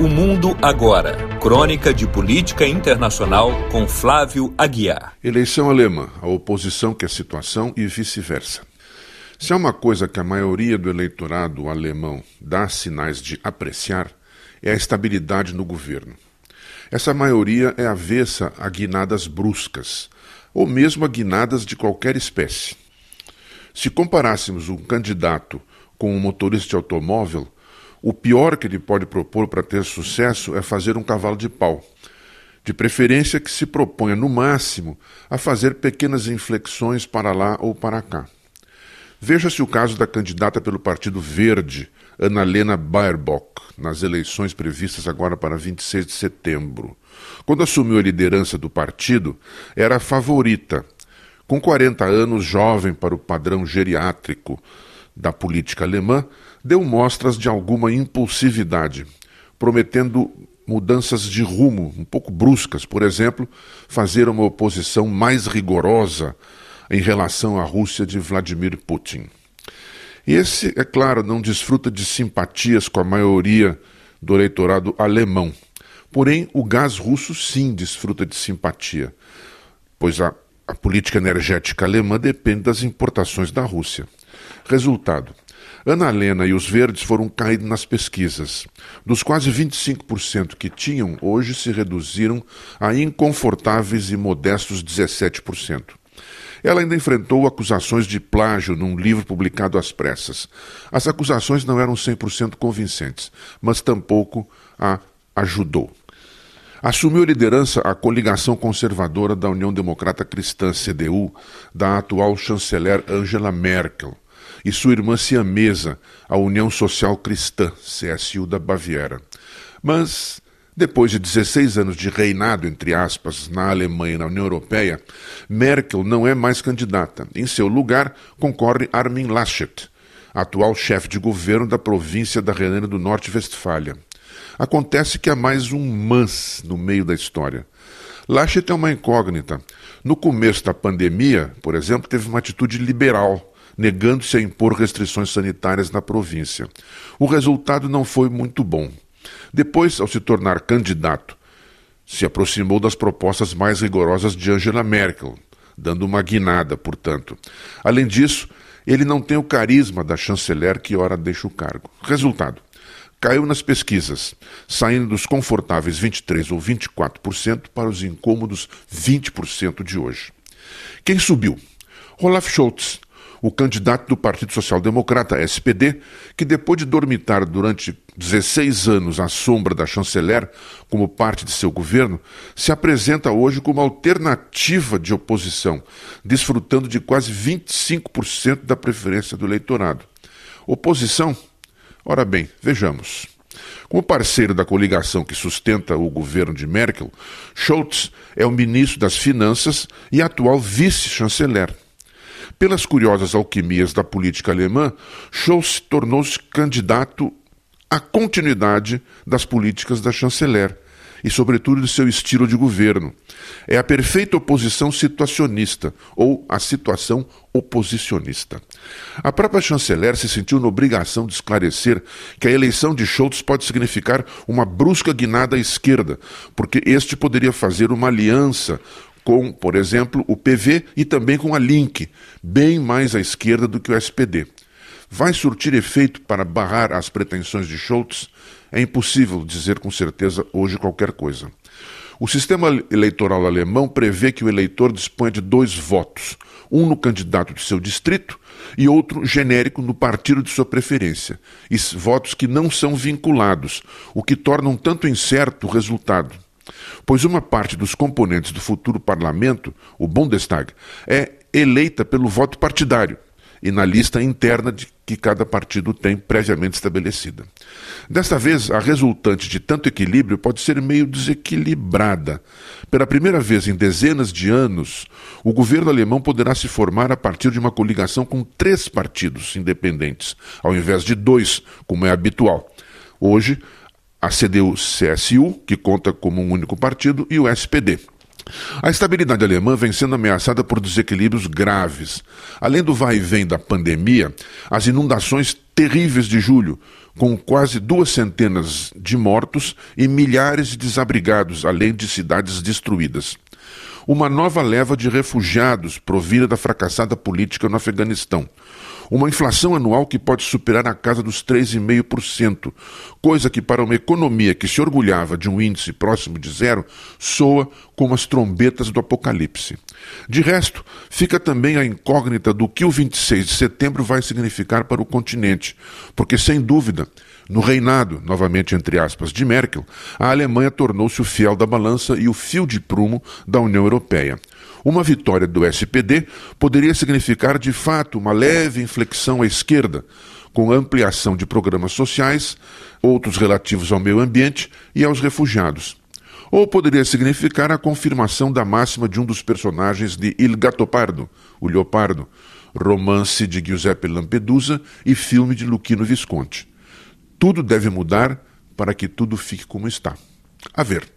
O Mundo Agora. Crônica de política internacional com Flávio Aguiar. Eleição alemã. A oposição quer situação e vice-versa. Se há uma coisa que a maioria do eleitorado alemão dá sinais de apreciar, é a estabilidade no governo. Essa maioria é avessa a guinadas bruscas, ou mesmo a guinadas de qualquer espécie. Se comparássemos um candidato com um motorista de automóvel, o pior que ele pode propor para ter sucesso é fazer um cavalo de pau. De preferência que se proponha, no máximo, a fazer pequenas inflexões para lá ou para cá. Veja-se o caso da candidata pelo Partido Verde, Annalena Baerbock, nas eleições previstas agora para 26 de setembro. Quando assumiu a liderança do partido, era a favorita. Com 40 anos, jovem para o padrão geriátrico da política alemã, deu mostras de alguma impulsividade, prometendo mudanças de rumo um pouco bruscas, por exemplo, fazer uma oposição mais rigorosa em relação à Rússia de Vladimir Putin. Esse, é claro, não desfruta de simpatias com a maioria do eleitorado alemão. Porém, o gás russo sim desfruta de simpatia, pois a, a política energética alemã depende das importações da Rússia. Resultado: Ana Helena e os Verdes foram caindo nas pesquisas. Dos quase 25% que tinham, hoje se reduziram a inconfortáveis e modestos 17%. Ela ainda enfrentou acusações de plágio num livro publicado às pressas. As acusações não eram 100% convincentes, mas tampouco a ajudou. Assumiu a liderança a coligação conservadora da União Democrata Cristã, CDU, da atual chanceler Angela Merkel e sua irmã siamesa, a União Social Cristã, CSU da Baviera. Mas, depois de 16 anos de reinado, entre aspas, na Alemanha e na União Europeia, Merkel não é mais candidata. Em seu lugar, concorre Armin Laschet, atual chefe de governo da província da Renânia do Norte-Westfália. Acontece que há mais um mas no meio da história. Laschet é uma incógnita. No começo da pandemia, por exemplo, teve uma atitude liberal negando-se a impor restrições sanitárias na província. O resultado não foi muito bom. Depois, ao se tornar candidato, se aproximou das propostas mais rigorosas de Angela Merkel, dando uma guinada, portanto. Além disso, ele não tem o carisma da chanceler que ora deixa o cargo. Resultado: caiu nas pesquisas, saindo dos confortáveis 23 ou 24% para os incômodos 20% de hoje. Quem subiu? Olaf Scholz, o candidato do Partido Social Democrata, SPD, que depois de dormitar durante 16 anos à sombra da chanceler como parte de seu governo, se apresenta hoje como alternativa de oposição, desfrutando de quase 25% da preferência do eleitorado. Oposição? Ora bem, vejamos. Como parceiro da coligação que sustenta o governo de Merkel, Scholz é o ministro das Finanças e atual vice-chanceler. Pelas curiosas alquimias da política alemã, Scholz tornou-se candidato à continuidade das políticas da chanceler e, sobretudo, de seu estilo de governo. É a perfeita oposição situacionista, ou a situação oposicionista. A própria chanceler se sentiu na obrigação de esclarecer que a eleição de Scholz pode significar uma brusca guinada à esquerda, porque este poderia fazer uma aliança com, por exemplo, o PV e também com a Link, bem mais à esquerda do que o SPD. Vai surtir efeito para barrar as pretensões de Scholz? É impossível dizer com certeza hoje qualquer coisa. O sistema eleitoral alemão prevê que o eleitor disponha de dois votos, um no candidato de seu distrito e outro genérico no partido de sua preferência, e votos que não são vinculados, o que torna um tanto incerto o resultado pois uma parte dos componentes do futuro parlamento, o Bundestag, é eleita pelo voto partidário e na lista interna de que cada partido tem previamente estabelecida. Desta vez, a resultante de tanto equilíbrio pode ser meio desequilibrada. Pela primeira vez em dezenas de anos, o governo alemão poderá se formar a partir de uma coligação com três partidos independentes, ao invés de dois, como é habitual. Hoje, a CDU-CSU, que conta como um único partido, e o SPD. A estabilidade alemã vem sendo ameaçada por desequilíbrios graves. Além do vai e vem da pandemia, as inundações terríveis de julho, com quase duas centenas de mortos e milhares de desabrigados, além de cidades destruídas. Uma nova leva de refugiados provida da fracassada política no Afeganistão uma inflação anual que pode superar a casa dos 3,5%, coisa que para uma economia que se orgulhava de um índice próximo de zero, soa como as trombetas do apocalipse. De resto, fica também a incógnita do que o 26 de setembro vai significar para o continente, porque sem dúvida, no reinado, novamente entre aspas, de Merkel, a Alemanha tornou-se o fiel da balança e o fio de prumo da União Europeia. Uma vitória do SPD poderia significar de fato uma leve inflexão à esquerda, com ampliação de programas sociais, outros relativos ao meio ambiente e aos refugiados. Ou poderia significar a confirmação da máxima de um dos personagens de Il Gattopardo, o Leopardo, romance de Giuseppe Lampedusa e filme de Luchino Visconti. Tudo deve mudar para que tudo fique como está. A ver.